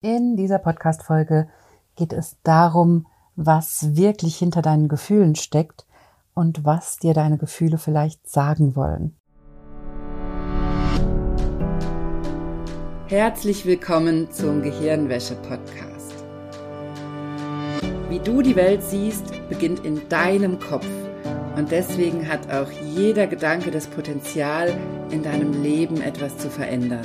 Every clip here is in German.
In dieser Podcast-Folge geht es darum, was wirklich hinter deinen Gefühlen steckt und was dir deine Gefühle vielleicht sagen wollen. Herzlich willkommen zum Gehirnwäsche-Podcast. Wie du die Welt siehst, beginnt in deinem Kopf. Und deswegen hat auch jeder Gedanke das Potenzial, in deinem Leben etwas zu verändern.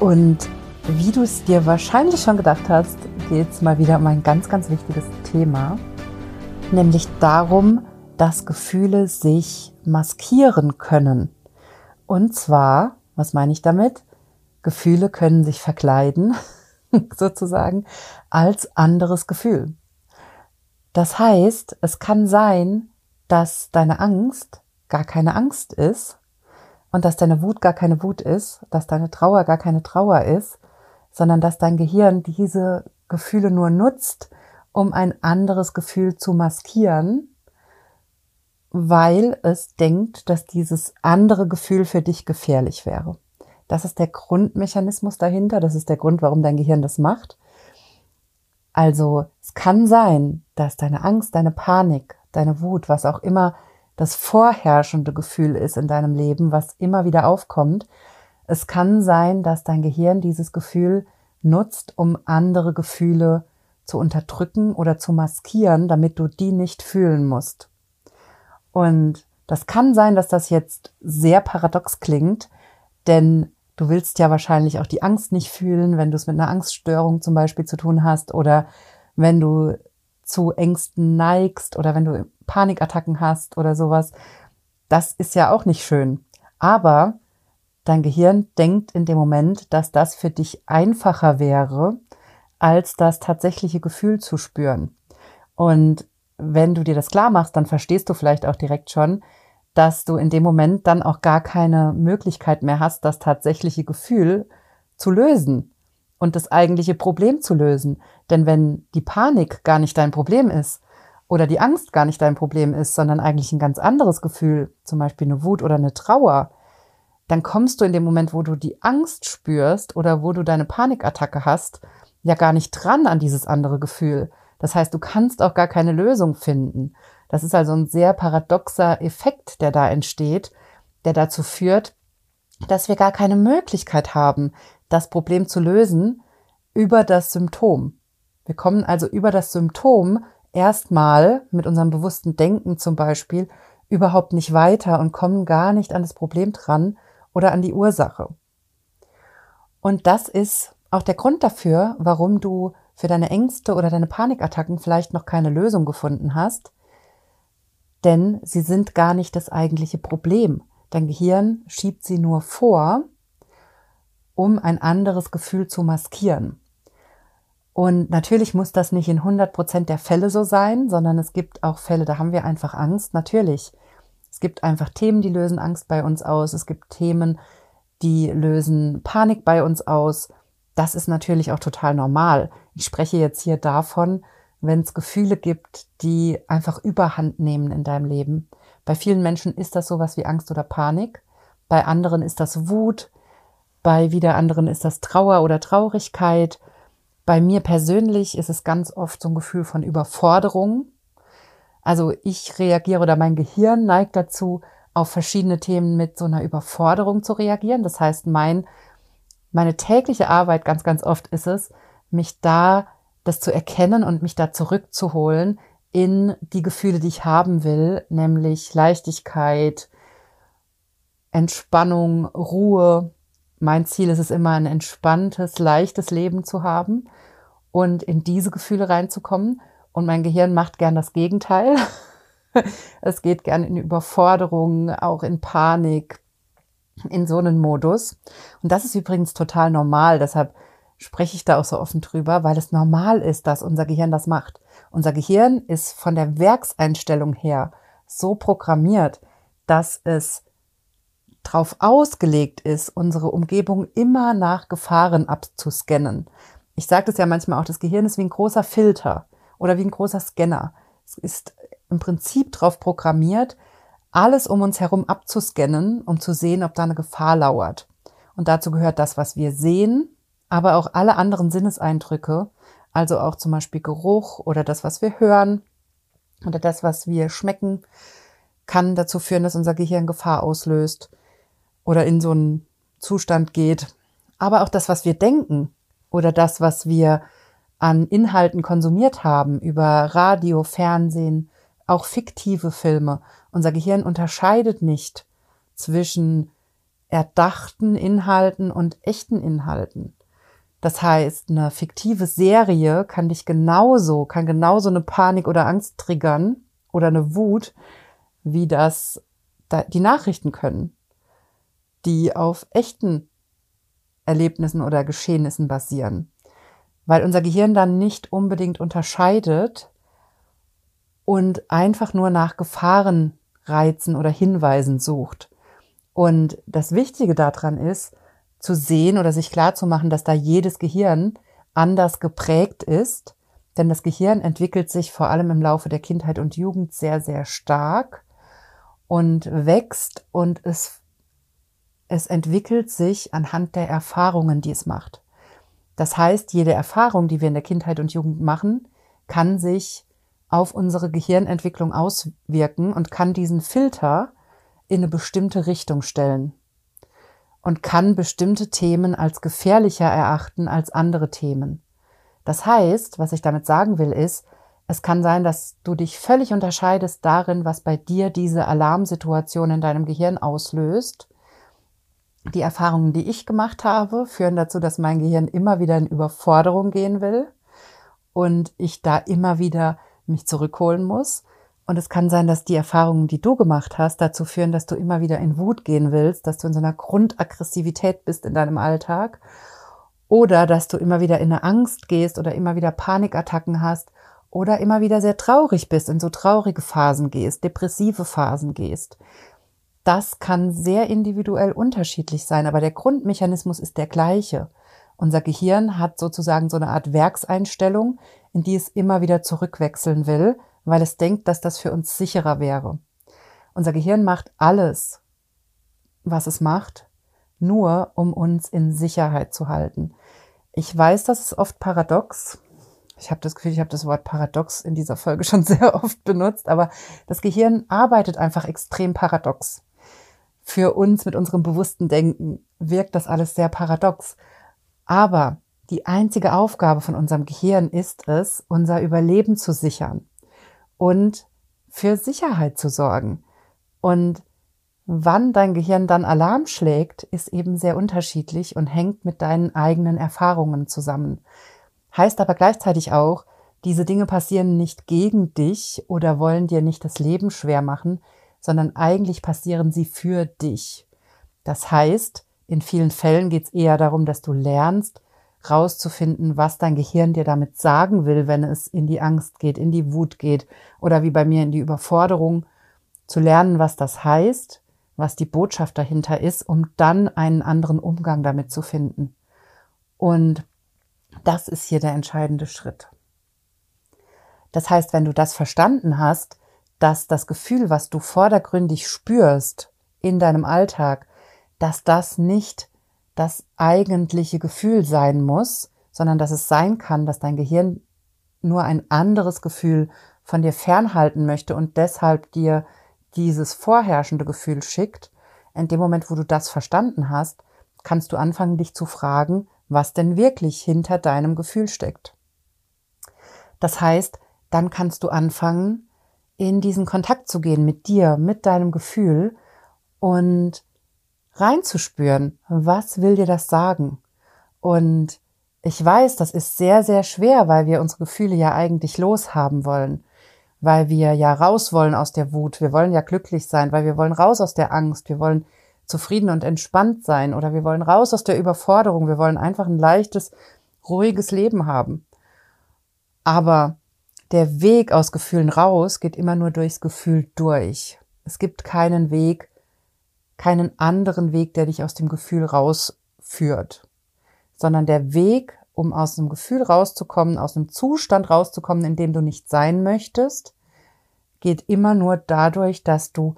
Und wie du es dir wahrscheinlich schon gedacht hast, geht es mal wieder um ein ganz, ganz wichtiges Thema, nämlich darum, dass Gefühle sich maskieren können. Und zwar, was meine ich damit? Gefühle können sich verkleiden, sozusagen, als anderes Gefühl. Das heißt, es kann sein, dass deine Angst gar keine Angst ist, und dass deine Wut gar keine Wut ist, dass deine Trauer gar keine Trauer ist, sondern dass dein Gehirn diese Gefühle nur nutzt, um ein anderes Gefühl zu maskieren, weil es denkt, dass dieses andere Gefühl für dich gefährlich wäre. Das ist der Grundmechanismus dahinter, das ist der Grund, warum dein Gehirn das macht. Also es kann sein, dass deine Angst, deine Panik, deine Wut, was auch immer das vorherrschende Gefühl ist in deinem Leben, was immer wieder aufkommt. Es kann sein, dass dein Gehirn dieses Gefühl nutzt, um andere Gefühle zu unterdrücken oder zu maskieren, damit du die nicht fühlen musst. Und das kann sein, dass das jetzt sehr paradox klingt, denn du willst ja wahrscheinlich auch die Angst nicht fühlen, wenn du es mit einer Angststörung zum Beispiel zu tun hast oder wenn du zu Ängsten neigst oder wenn du Panikattacken hast oder sowas. Das ist ja auch nicht schön. Aber dein Gehirn denkt in dem Moment, dass das für dich einfacher wäre, als das tatsächliche Gefühl zu spüren. Und wenn du dir das klar machst, dann verstehst du vielleicht auch direkt schon, dass du in dem Moment dann auch gar keine Möglichkeit mehr hast, das tatsächliche Gefühl zu lösen und das eigentliche Problem zu lösen. Denn wenn die Panik gar nicht dein Problem ist, oder die Angst gar nicht dein Problem ist, sondern eigentlich ein ganz anderes Gefühl, zum Beispiel eine Wut oder eine Trauer, dann kommst du in dem Moment, wo du die Angst spürst oder wo du deine Panikattacke hast, ja gar nicht dran an dieses andere Gefühl. Das heißt, du kannst auch gar keine Lösung finden. Das ist also ein sehr paradoxer Effekt, der da entsteht, der dazu führt, dass wir gar keine Möglichkeit haben, das Problem zu lösen über das Symptom. Wir kommen also über das Symptom erstmal mit unserem bewussten Denken zum Beispiel überhaupt nicht weiter und kommen gar nicht an das Problem dran oder an die Ursache. Und das ist auch der Grund dafür, warum du für deine Ängste oder deine Panikattacken vielleicht noch keine Lösung gefunden hast, denn sie sind gar nicht das eigentliche Problem. Dein Gehirn schiebt sie nur vor, um ein anderes Gefühl zu maskieren. Und natürlich muss das nicht in 100 Prozent der Fälle so sein, sondern es gibt auch Fälle, da haben wir einfach Angst. Natürlich. Es gibt einfach Themen, die lösen Angst bei uns aus. Es gibt Themen, die lösen Panik bei uns aus. Das ist natürlich auch total normal. Ich spreche jetzt hier davon, wenn es Gefühle gibt, die einfach überhand nehmen in deinem Leben. Bei vielen Menschen ist das sowas wie Angst oder Panik. Bei anderen ist das Wut. Bei wieder anderen ist das Trauer oder Traurigkeit. Bei mir persönlich ist es ganz oft so ein Gefühl von Überforderung. Also ich reagiere oder mein Gehirn neigt dazu, auf verschiedene Themen mit so einer Überforderung zu reagieren. Das heißt, mein, meine tägliche Arbeit ganz, ganz oft ist es, mich da das zu erkennen und mich da zurückzuholen in die Gefühle, die ich haben will, nämlich Leichtigkeit, Entspannung, Ruhe, mein Ziel ist es immer, ein entspanntes, leichtes Leben zu haben und in diese Gefühle reinzukommen. Und mein Gehirn macht gern das Gegenteil. es geht gern in Überforderung, auch in Panik, in so einen Modus. Und das ist übrigens total normal. Deshalb spreche ich da auch so offen drüber, weil es normal ist, dass unser Gehirn das macht. Unser Gehirn ist von der Werkseinstellung her so programmiert, dass es darauf ausgelegt ist, unsere Umgebung immer nach Gefahren abzuscannen. Ich sage das ja manchmal auch, das Gehirn ist wie ein großer Filter oder wie ein großer Scanner. Es ist im Prinzip darauf programmiert, alles um uns herum abzuscannen, um zu sehen, ob da eine Gefahr lauert. Und dazu gehört das, was wir sehen, aber auch alle anderen Sinneseindrücke, also auch zum Beispiel Geruch oder das, was wir hören oder das, was wir schmecken, kann dazu führen, dass unser Gehirn Gefahr auslöst oder in so einen Zustand geht. Aber auch das, was wir denken oder das, was wir an Inhalten konsumiert haben über Radio, Fernsehen, auch fiktive Filme. Unser Gehirn unterscheidet nicht zwischen erdachten Inhalten und echten Inhalten. Das heißt, eine fiktive Serie kann dich genauso, kann genauso eine Panik oder Angst triggern oder eine Wut, wie das die Nachrichten können, die auf echten Erlebnissen oder Geschehnissen basieren. Weil unser Gehirn dann nicht unbedingt unterscheidet und einfach nur nach Gefahrenreizen oder Hinweisen sucht. Und das Wichtige daran ist, zu sehen oder sich klar zu machen, dass da jedes Gehirn anders geprägt ist. Denn das Gehirn entwickelt sich vor allem im Laufe der Kindheit und Jugend sehr, sehr stark und wächst und es, es entwickelt sich anhand der Erfahrungen, die es macht. Das heißt, jede Erfahrung, die wir in der Kindheit und Jugend machen, kann sich auf unsere Gehirnentwicklung auswirken und kann diesen Filter in eine bestimmte Richtung stellen und kann bestimmte Themen als gefährlicher erachten als andere Themen. Das heißt, was ich damit sagen will, ist, es kann sein, dass du dich völlig unterscheidest darin, was bei dir diese Alarmsituation in deinem Gehirn auslöst. Die Erfahrungen, die ich gemacht habe, führen dazu, dass mein Gehirn immer wieder in Überforderung gehen will und ich da immer wieder mich zurückholen muss. Und es kann sein, dass die Erfahrungen, die du gemacht hast, dazu führen, dass du immer wieder in Wut gehen willst, dass du in so einer Grundaggressivität bist in deinem Alltag oder dass du immer wieder in eine Angst gehst oder immer wieder Panikattacken hast oder immer wieder sehr traurig bist, in so traurige Phasen gehst, depressive Phasen gehst. Das kann sehr individuell unterschiedlich sein, aber der Grundmechanismus ist der gleiche. Unser Gehirn hat sozusagen so eine Art Werkseinstellung, in die es immer wieder zurückwechseln will, weil es denkt, dass das für uns sicherer wäre. Unser Gehirn macht alles, was es macht, nur um uns in Sicherheit zu halten. Ich weiß, das ist oft paradox. Ich habe das Gefühl, ich habe das Wort paradox in dieser Folge schon sehr oft benutzt, aber das Gehirn arbeitet einfach extrem paradox. Für uns mit unserem bewussten Denken wirkt das alles sehr paradox. Aber die einzige Aufgabe von unserem Gehirn ist es, unser Überleben zu sichern und für Sicherheit zu sorgen. Und wann dein Gehirn dann Alarm schlägt, ist eben sehr unterschiedlich und hängt mit deinen eigenen Erfahrungen zusammen. Heißt aber gleichzeitig auch, diese Dinge passieren nicht gegen dich oder wollen dir nicht das Leben schwer machen, sondern eigentlich passieren sie für dich. Das heißt, in vielen Fällen geht es eher darum, dass du lernst, rauszufinden, was dein Gehirn dir damit sagen will, wenn es in die Angst geht, in die Wut geht oder wie bei mir in die Überforderung, zu lernen, was das heißt, was die Botschaft dahinter ist, um dann einen anderen Umgang damit zu finden. Und das ist hier der entscheidende Schritt. Das heißt, wenn du das verstanden hast, dass das Gefühl, was du vordergründig spürst in deinem Alltag, dass das nicht das eigentliche Gefühl sein muss, sondern dass es sein kann, dass dein Gehirn nur ein anderes Gefühl von dir fernhalten möchte und deshalb dir dieses vorherrschende Gefühl schickt. In dem Moment, wo du das verstanden hast, kannst du anfangen, dich zu fragen, was denn wirklich hinter deinem Gefühl steckt. Das heißt, dann kannst du anfangen, in diesen Kontakt zu gehen mit dir, mit deinem Gefühl und reinzuspüren, was will dir das sagen? Und ich weiß, das ist sehr, sehr schwer, weil wir unsere Gefühle ja eigentlich loshaben wollen, weil wir ja raus wollen aus der Wut, wir wollen ja glücklich sein, weil wir wollen raus aus der Angst, wir wollen zufrieden und entspannt sein oder wir wollen raus aus der Überforderung, wir wollen einfach ein leichtes, ruhiges Leben haben. Aber der Weg aus Gefühlen raus geht immer nur durchs Gefühl durch. Es gibt keinen Weg, keinen anderen Weg, der dich aus dem Gefühl rausführt, sondern der Weg, um aus einem Gefühl rauszukommen, aus einem Zustand rauszukommen, in dem du nicht sein möchtest, geht immer nur dadurch, dass du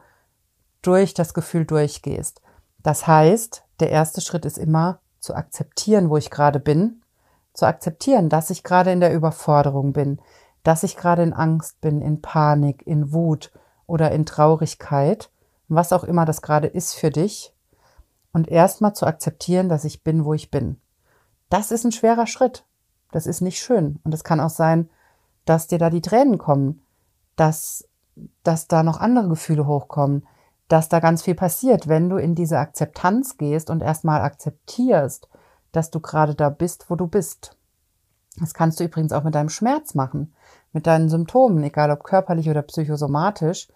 durch das Gefühl durchgehst. Das heißt, der erste Schritt ist immer zu akzeptieren, wo ich gerade bin, zu akzeptieren, dass ich gerade in der Überforderung bin, dass ich gerade in Angst bin, in Panik, in Wut oder in Traurigkeit, was auch immer das gerade ist für dich, und erstmal zu akzeptieren, dass ich bin, wo ich bin. Das ist ein schwerer Schritt. Das ist nicht schön. Und es kann auch sein, dass dir da die Tränen kommen, dass, dass da noch andere Gefühle hochkommen, dass da ganz viel passiert, wenn du in diese Akzeptanz gehst und erstmal akzeptierst, dass du gerade da bist, wo du bist. Das kannst du übrigens auch mit deinem Schmerz machen, mit deinen Symptomen, egal ob körperlich oder psychosomatisch.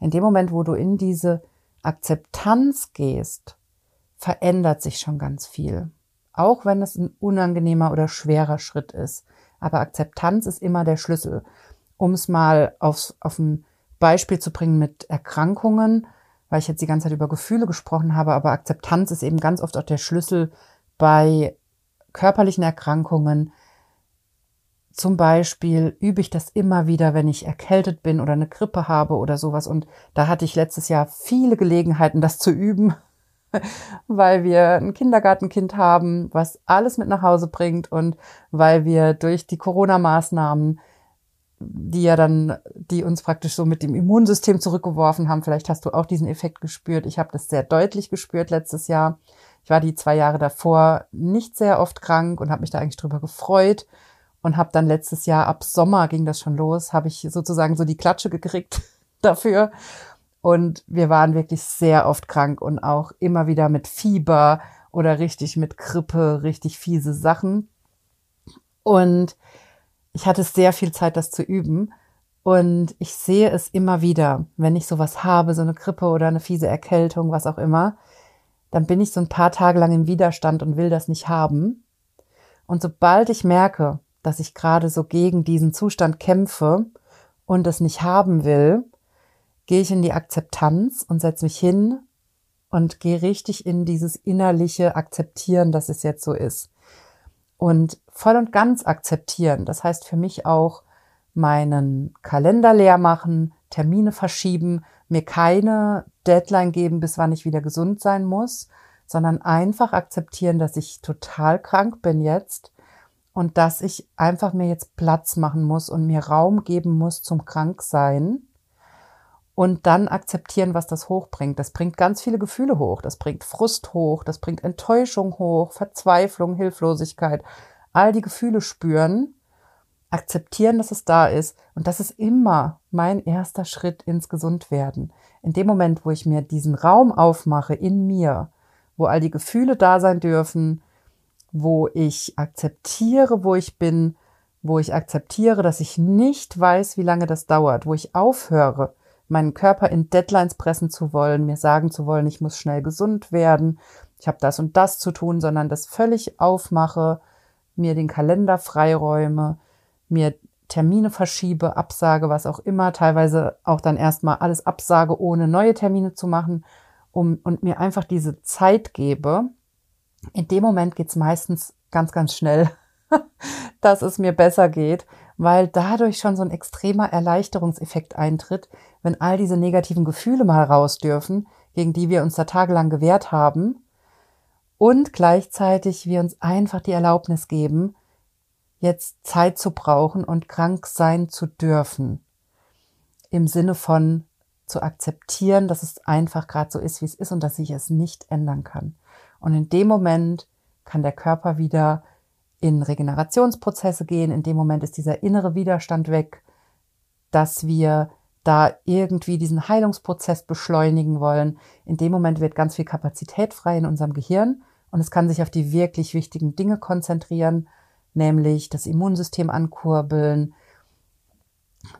In dem Moment, wo du in diese Akzeptanz gehst, verändert sich schon ganz viel. Auch wenn es ein unangenehmer oder schwerer Schritt ist. Aber Akzeptanz ist immer der Schlüssel. Um es mal aufs, auf ein Beispiel zu bringen mit Erkrankungen, weil ich jetzt die ganze Zeit über Gefühle gesprochen habe, aber Akzeptanz ist eben ganz oft auch der Schlüssel bei körperlichen Erkrankungen. Zum Beispiel übe ich das immer wieder, wenn ich erkältet bin oder eine Grippe habe oder sowas. Und da hatte ich letztes Jahr viele Gelegenheiten, das zu üben, weil wir ein Kindergartenkind haben, was alles mit nach Hause bringt und weil wir durch die Corona-Maßnahmen die ja dann, die uns praktisch so mit dem Immunsystem zurückgeworfen haben. Vielleicht hast du auch diesen Effekt gespürt. Ich habe das sehr deutlich gespürt letztes Jahr. Ich war die zwei Jahre davor nicht sehr oft krank und habe mich da eigentlich drüber gefreut und habe dann letztes Jahr ab Sommer ging das schon los, habe ich sozusagen so die Klatsche gekriegt dafür. Und wir waren wirklich sehr oft krank und auch immer wieder mit Fieber oder richtig mit Grippe, richtig fiese Sachen. Und ich hatte sehr viel Zeit, das zu üben. Und ich sehe es immer wieder, wenn ich sowas habe, so eine Grippe oder eine fiese Erkältung, was auch immer, dann bin ich so ein paar Tage lang im Widerstand und will das nicht haben. Und sobald ich merke, dass ich gerade so gegen diesen Zustand kämpfe und es nicht haben will, gehe ich in die Akzeptanz und setze mich hin und gehe richtig in dieses innerliche Akzeptieren, dass es jetzt so ist und voll und ganz akzeptieren. Das heißt für mich auch meinen Kalender leer machen, Termine verschieben, mir keine Deadline geben, bis wann ich wieder gesund sein muss, sondern einfach akzeptieren, dass ich total krank bin jetzt und dass ich einfach mir jetzt Platz machen muss und mir Raum geben muss zum Kranksein und dann akzeptieren, was das hochbringt. Das bringt ganz viele Gefühle hoch. Das bringt Frust hoch, das bringt Enttäuschung hoch, Verzweiflung, Hilflosigkeit. All die Gefühle spüren, akzeptieren, dass es da ist. Und das ist immer mein erster Schritt ins Gesundwerden. In dem Moment, wo ich mir diesen Raum aufmache in mir, wo all die Gefühle da sein dürfen, wo ich akzeptiere, wo ich bin, wo ich akzeptiere, dass ich nicht weiß, wie lange das dauert, wo ich aufhöre, meinen Körper in Deadlines pressen zu wollen, mir sagen zu wollen, ich muss schnell gesund werden, ich habe das und das zu tun, sondern das völlig aufmache, mir den Kalender freiräume, mir Termine verschiebe, absage, was auch immer, teilweise auch dann erstmal alles absage, ohne neue Termine zu machen, um und mir einfach diese Zeit gebe. In dem Moment geht's meistens ganz, ganz schnell, dass es mir besser geht, weil dadurch schon so ein extremer Erleichterungseffekt eintritt, wenn all diese negativen Gefühle mal raus dürfen, gegen die wir uns da tagelang gewehrt haben, und gleichzeitig wir uns einfach die Erlaubnis geben, jetzt Zeit zu brauchen und krank sein zu dürfen. Im Sinne von zu akzeptieren, dass es einfach gerade so ist, wie es ist und dass ich es nicht ändern kann. Und in dem Moment kann der Körper wieder in Regenerationsprozesse gehen. In dem Moment ist dieser innere Widerstand weg, dass wir da irgendwie diesen Heilungsprozess beschleunigen wollen. In dem Moment wird ganz viel Kapazität frei in unserem Gehirn und es kann sich auf die wirklich wichtigen Dinge konzentrieren, nämlich das Immunsystem ankurbeln,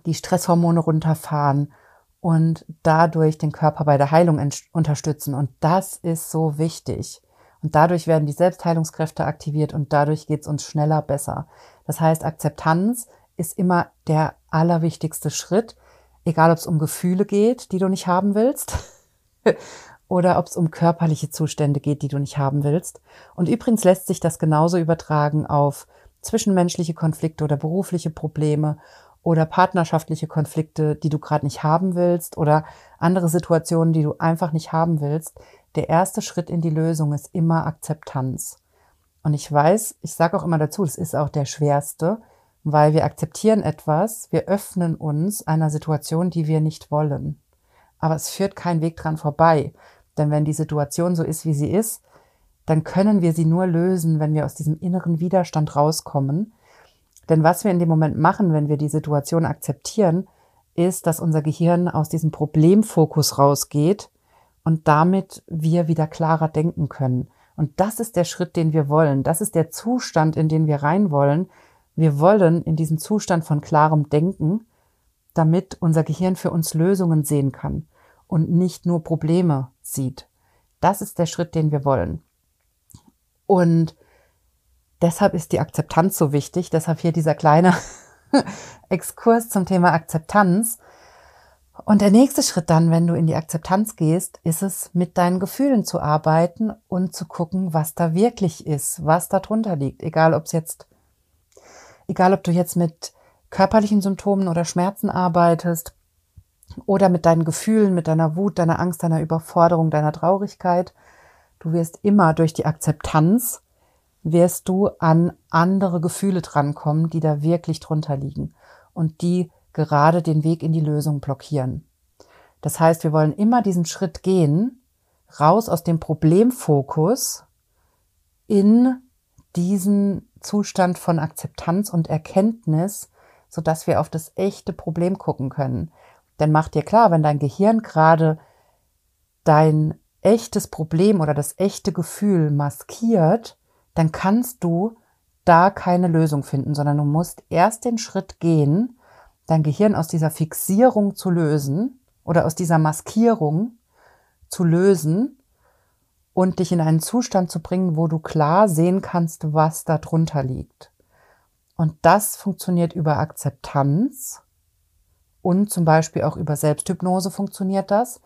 die Stresshormone runterfahren und dadurch den Körper bei der Heilung unterstützen. Und das ist so wichtig. Und dadurch werden die Selbstheilungskräfte aktiviert und dadurch geht es uns schneller besser. Das heißt, Akzeptanz ist immer der allerwichtigste Schritt, egal ob es um Gefühle geht, die du nicht haben willst, oder ob es um körperliche Zustände geht, die du nicht haben willst. Und übrigens lässt sich das genauso übertragen auf zwischenmenschliche Konflikte oder berufliche Probleme oder partnerschaftliche Konflikte, die du gerade nicht haben willst oder andere Situationen, die du einfach nicht haben willst. Der erste Schritt in die Lösung ist immer Akzeptanz. Und ich weiß, ich sage auch immer dazu, es ist auch der schwerste, weil wir akzeptieren etwas, wir öffnen uns einer Situation, die wir nicht wollen. Aber es führt kein Weg dran vorbei. Denn wenn die Situation so ist, wie sie ist, dann können wir sie nur lösen, wenn wir aus diesem inneren Widerstand rauskommen. Denn was wir in dem Moment machen, wenn wir die Situation akzeptieren, ist, dass unser Gehirn aus diesem Problemfokus rausgeht und damit wir wieder klarer denken können. Und das ist der Schritt, den wir wollen. Das ist der Zustand, in den wir rein wollen. Wir wollen in diesen Zustand von klarem Denken, damit unser Gehirn für uns Lösungen sehen kann und nicht nur Probleme sieht. Das ist der Schritt, den wir wollen. Und deshalb ist die Akzeptanz so wichtig. Deshalb hier dieser kleine Exkurs zum Thema Akzeptanz. Und der nächste Schritt dann, wenn du in die Akzeptanz gehst, ist es, mit deinen Gefühlen zu arbeiten und zu gucken, was da wirklich ist, was da drunter liegt. Egal, ob es jetzt, egal, ob du jetzt mit körperlichen Symptomen oder Schmerzen arbeitest oder mit deinen Gefühlen, mit deiner Wut, deiner Angst, deiner Überforderung, deiner Traurigkeit. Du wirst immer durch die Akzeptanz, wirst du an andere Gefühle drankommen, die da wirklich drunter liegen und die gerade den Weg in die Lösung blockieren. Das heißt, wir wollen immer diesen Schritt gehen, raus aus dem Problemfokus in diesen Zustand von Akzeptanz und Erkenntnis, so dass wir auf das echte Problem gucken können. Denn mach dir klar, wenn dein Gehirn gerade dein echtes Problem oder das echte Gefühl maskiert, dann kannst du da keine Lösung finden, sondern du musst erst den Schritt gehen, dein Gehirn aus dieser Fixierung zu lösen oder aus dieser Maskierung zu lösen und dich in einen Zustand zu bringen, wo du klar sehen kannst, was da drunter liegt. Und das funktioniert über Akzeptanz und zum Beispiel auch über Selbsthypnose funktioniert das.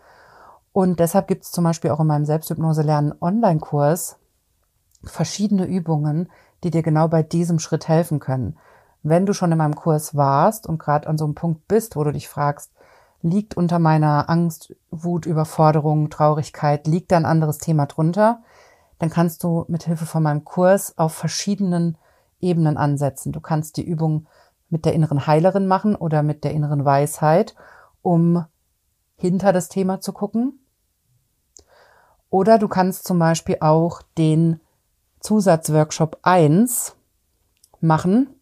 Und deshalb gibt es zum Beispiel auch in meinem Selbsthypnose-Lernen Online-Kurs verschiedene Übungen, die dir genau bei diesem Schritt helfen können. Wenn du schon in meinem Kurs warst und gerade an so einem Punkt bist, wo du dich fragst, liegt unter meiner Angst, Wut, Überforderung, Traurigkeit, liegt da ein anderes Thema drunter, dann kannst du mit Hilfe von meinem Kurs auf verschiedenen Ebenen ansetzen. Du kannst die Übung mit der inneren Heilerin machen oder mit der inneren Weisheit, um hinter das Thema zu gucken. Oder du kannst zum Beispiel auch den Zusatzworkshop 1 machen,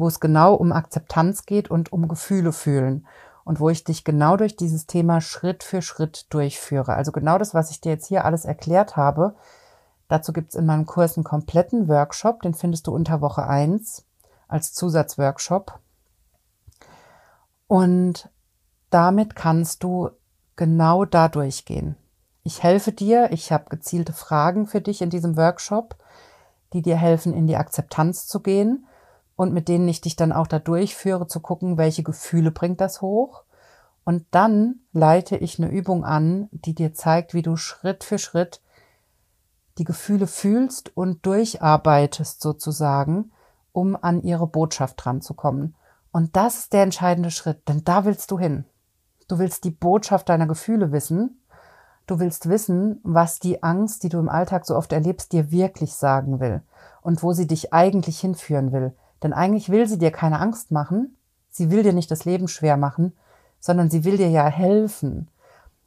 wo es genau um Akzeptanz geht und um Gefühle fühlen und wo ich dich genau durch dieses Thema Schritt für Schritt durchführe. Also genau das, was ich dir jetzt hier alles erklärt habe. Dazu gibt es in meinem Kurs einen kompletten Workshop, den findest du unter Woche 1 als Zusatzworkshop. Und damit kannst du genau da durchgehen. Ich helfe dir, ich habe gezielte Fragen für dich in diesem Workshop, die dir helfen, in die Akzeptanz zu gehen und mit denen ich dich dann auch da durchführe, zu gucken, welche Gefühle bringt das hoch. Und dann leite ich eine Übung an, die dir zeigt, wie du Schritt für Schritt die Gefühle fühlst und durcharbeitest sozusagen, um an ihre Botschaft dranzukommen. Und das ist der entscheidende Schritt, denn da willst du hin. Du willst die Botschaft deiner Gefühle wissen. Du willst wissen, was die Angst, die du im Alltag so oft erlebst, dir wirklich sagen will und wo sie dich eigentlich hinführen will. Denn eigentlich will sie dir keine Angst machen. Sie will dir nicht das Leben schwer machen, sondern sie will dir ja helfen.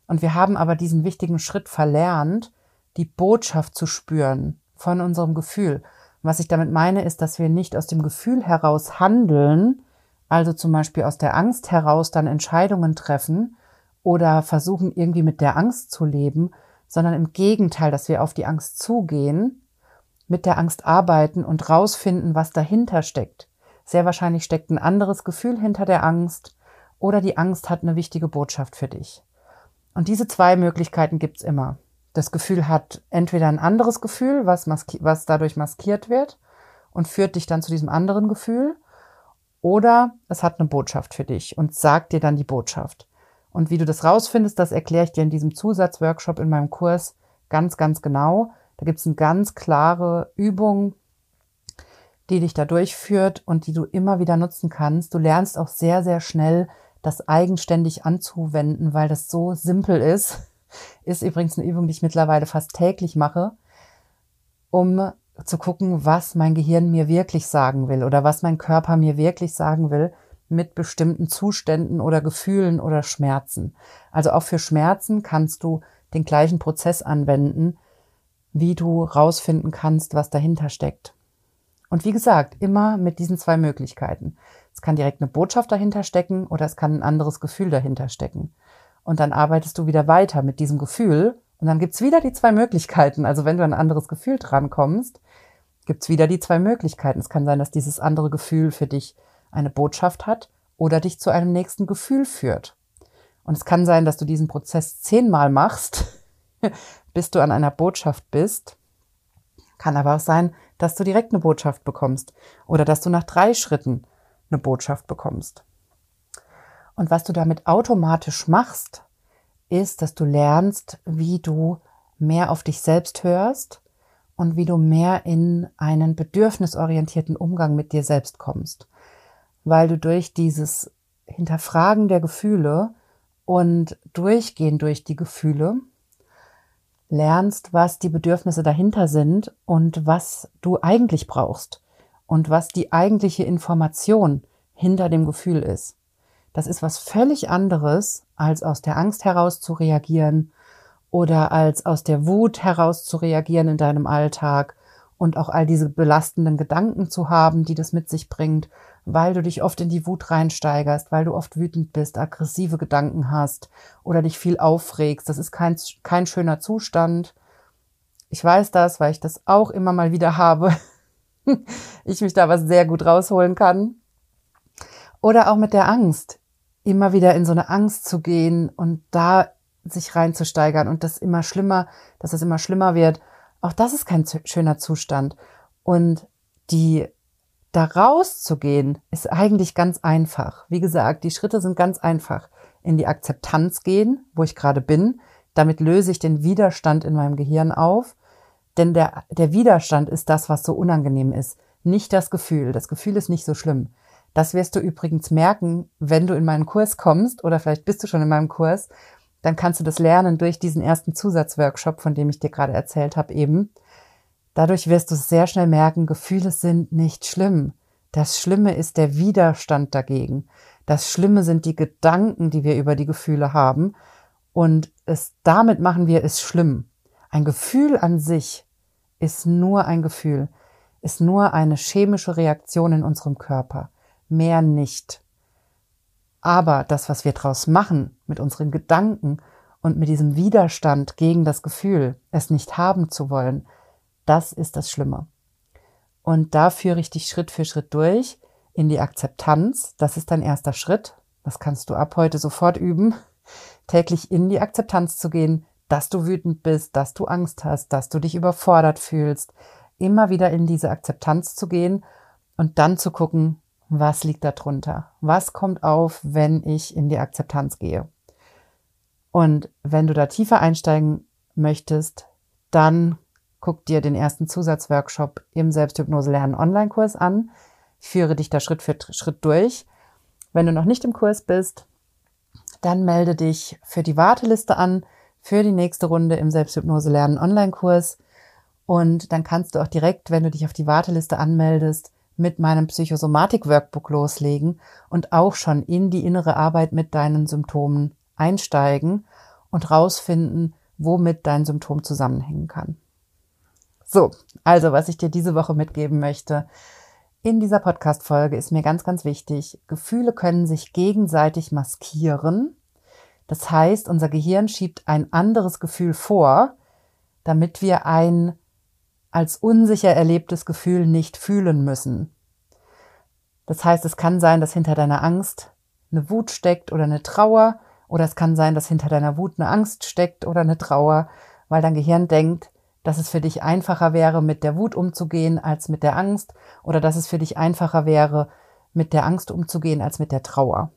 Und wir haben aber diesen wichtigen Schritt verlernt, die Botschaft zu spüren von unserem Gefühl. Was ich damit meine, ist, dass wir nicht aus dem Gefühl heraus handeln, also zum Beispiel aus der Angst heraus dann Entscheidungen treffen oder versuchen irgendwie mit der Angst zu leben, sondern im Gegenteil, dass wir auf die Angst zugehen, mit der Angst arbeiten und rausfinden, was dahinter steckt. Sehr wahrscheinlich steckt ein anderes Gefühl hinter der Angst oder die Angst hat eine wichtige Botschaft für dich. Und diese zwei Möglichkeiten gibt's immer. Das Gefühl hat entweder ein anderes Gefühl, was, was dadurch maskiert wird und führt dich dann zu diesem anderen Gefühl, oder es hat eine Botschaft für dich und sagt dir dann die Botschaft. Und wie du das rausfindest, das erkläre ich dir in diesem Zusatzworkshop in meinem Kurs ganz, ganz genau. Da gibt es eine ganz klare Übung, die dich da durchführt und die du immer wieder nutzen kannst. Du lernst auch sehr, sehr schnell, das eigenständig anzuwenden, weil das so simpel ist. Ist übrigens eine Übung, die ich mittlerweile fast täglich mache, um zu gucken, was mein Gehirn mir wirklich sagen will oder was mein Körper mir wirklich sagen will mit bestimmten Zuständen oder Gefühlen oder Schmerzen. Also auch für Schmerzen kannst du den gleichen Prozess anwenden, wie du rausfinden kannst, was dahinter steckt. Und wie gesagt, immer mit diesen zwei Möglichkeiten. Es kann direkt eine Botschaft dahinter stecken oder es kann ein anderes Gefühl dahinter stecken. Und dann arbeitest du wieder weiter mit diesem Gefühl und dann gibt's wieder die zwei Möglichkeiten. Also wenn du an ein anderes Gefühl drankommst, gibt's wieder die zwei Möglichkeiten. Es kann sein, dass dieses andere Gefühl für dich eine Botschaft hat oder dich zu einem nächsten Gefühl führt. Und es kann sein, dass du diesen Prozess zehnmal machst, bis du an einer Botschaft bist. Kann aber auch sein, dass du direkt eine Botschaft bekommst oder dass du nach drei Schritten eine Botschaft bekommst. Und was du damit automatisch machst, ist, dass du lernst, wie du mehr auf dich selbst hörst und wie du mehr in einen bedürfnisorientierten Umgang mit dir selbst kommst. Weil du durch dieses Hinterfragen der Gefühle und Durchgehen durch die Gefühle lernst, was die Bedürfnisse dahinter sind und was du eigentlich brauchst und was die eigentliche Information hinter dem Gefühl ist. Das ist was völlig anderes, als aus der Angst heraus zu reagieren oder als aus der Wut heraus zu reagieren in deinem Alltag und auch all diese belastenden Gedanken zu haben, die das mit sich bringt, weil du dich oft in die Wut reinsteigerst, weil du oft wütend bist, aggressive Gedanken hast oder dich viel aufregst. Das ist kein, kein schöner Zustand. Ich weiß das, weil ich das auch immer mal wieder habe. ich mich da was sehr gut rausholen kann. Oder auch mit der Angst. Immer wieder in so eine Angst zu gehen und da sich reinzusteigern und das immer schlimmer, dass es immer schlimmer wird. Auch das ist kein schöner Zustand. Und die da rauszugehen ist eigentlich ganz einfach. Wie gesagt, die Schritte sind ganz einfach. In die Akzeptanz gehen, wo ich gerade bin. Damit löse ich den Widerstand in meinem Gehirn auf. Denn der, der Widerstand ist das, was so unangenehm ist. Nicht das Gefühl. Das Gefühl ist nicht so schlimm. Das wirst du übrigens merken, wenn du in meinen Kurs kommst oder vielleicht bist du schon in meinem Kurs dann kannst du das lernen durch diesen ersten Zusatzworkshop, von dem ich dir gerade erzählt habe eben. Dadurch wirst du sehr schnell merken, Gefühle sind nicht schlimm. Das Schlimme ist der Widerstand dagegen. Das Schlimme sind die Gedanken, die wir über die Gefühle haben. Und es damit machen wir es schlimm. Ein Gefühl an sich ist nur ein Gefühl, ist nur eine chemische Reaktion in unserem Körper. Mehr nicht. Aber das, was wir daraus machen, mit unseren Gedanken und mit diesem Widerstand gegen das Gefühl, es nicht haben zu wollen, das ist das Schlimme. Und da führe ich dich Schritt für Schritt durch in die Akzeptanz. Das ist dein erster Schritt. Das kannst du ab heute sofort üben, täglich in die Akzeptanz zu gehen, dass du wütend bist, dass du Angst hast, dass du dich überfordert fühlst. Immer wieder in diese Akzeptanz zu gehen und dann zu gucken, was liegt darunter? Was kommt auf, wenn ich in die Akzeptanz gehe? Und wenn du da tiefer einsteigen möchtest, dann guck dir den ersten Zusatzworkshop im Selbsthypnose lernen Online-Kurs an. Führe dich da Schritt für Schritt durch. Wenn du noch nicht im Kurs bist, dann melde dich für die Warteliste an für die nächste Runde im Selbsthypnose lernen Online-Kurs. Und dann kannst du auch direkt, wenn du dich auf die Warteliste anmeldest, mit meinem Psychosomatik-Workbook loslegen und auch schon in die innere Arbeit mit deinen Symptomen einsteigen und rausfinden, womit dein Symptom zusammenhängen kann. So, also was ich dir diese Woche mitgeben möchte, in dieser Podcast-Folge ist mir ganz, ganz wichtig, Gefühle können sich gegenseitig maskieren. Das heißt, unser Gehirn schiebt ein anderes Gefühl vor, damit wir ein als unsicher erlebtes Gefühl nicht fühlen müssen. Das heißt, es kann sein, dass hinter deiner Angst eine Wut steckt oder eine Trauer, oder es kann sein, dass hinter deiner Wut eine Angst steckt oder eine Trauer, weil dein Gehirn denkt, dass es für dich einfacher wäre, mit der Wut umzugehen als mit der Angst oder dass es für dich einfacher wäre, mit der Angst umzugehen als mit der Trauer.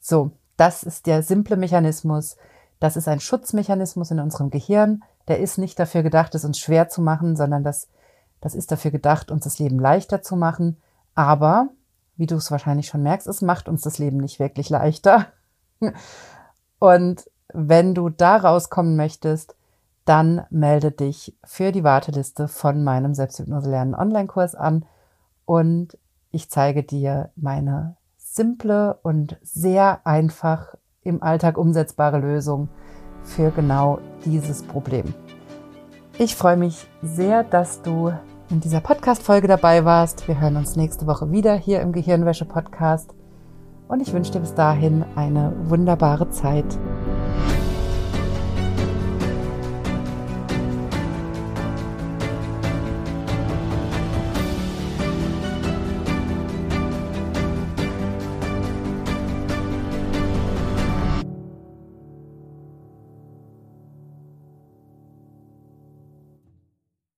So, das ist der simple Mechanismus. Das ist ein Schutzmechanismus in unserem Gehirn. Der ist nicht dafür gedacht, es uns schwer zu machen, sondern das, das ist dafür gedacht, uns das Leben leichter zu machen. Aber, wie du es wahrscheinlich schon merkst, es macht uns das Leben nicht wirklich leichter. Und wenn du da rauskommen möchtest, dann melde dich für die Warteliste von meinem Selbsthypnose lernen Online-Kurs an und ich zeige dir meine simple und sehr einfach im Alltag umsetzbare Lösung für genau dieses Problem. Ich freue mich sehr, dass du in dieser Podcast-Folge dabei warst. Wir hören uns nächste Woche wieder hier im Gehirnwäsche-Podcast. Und ich wünsche dir bis dahin eine wunderbare Zeit.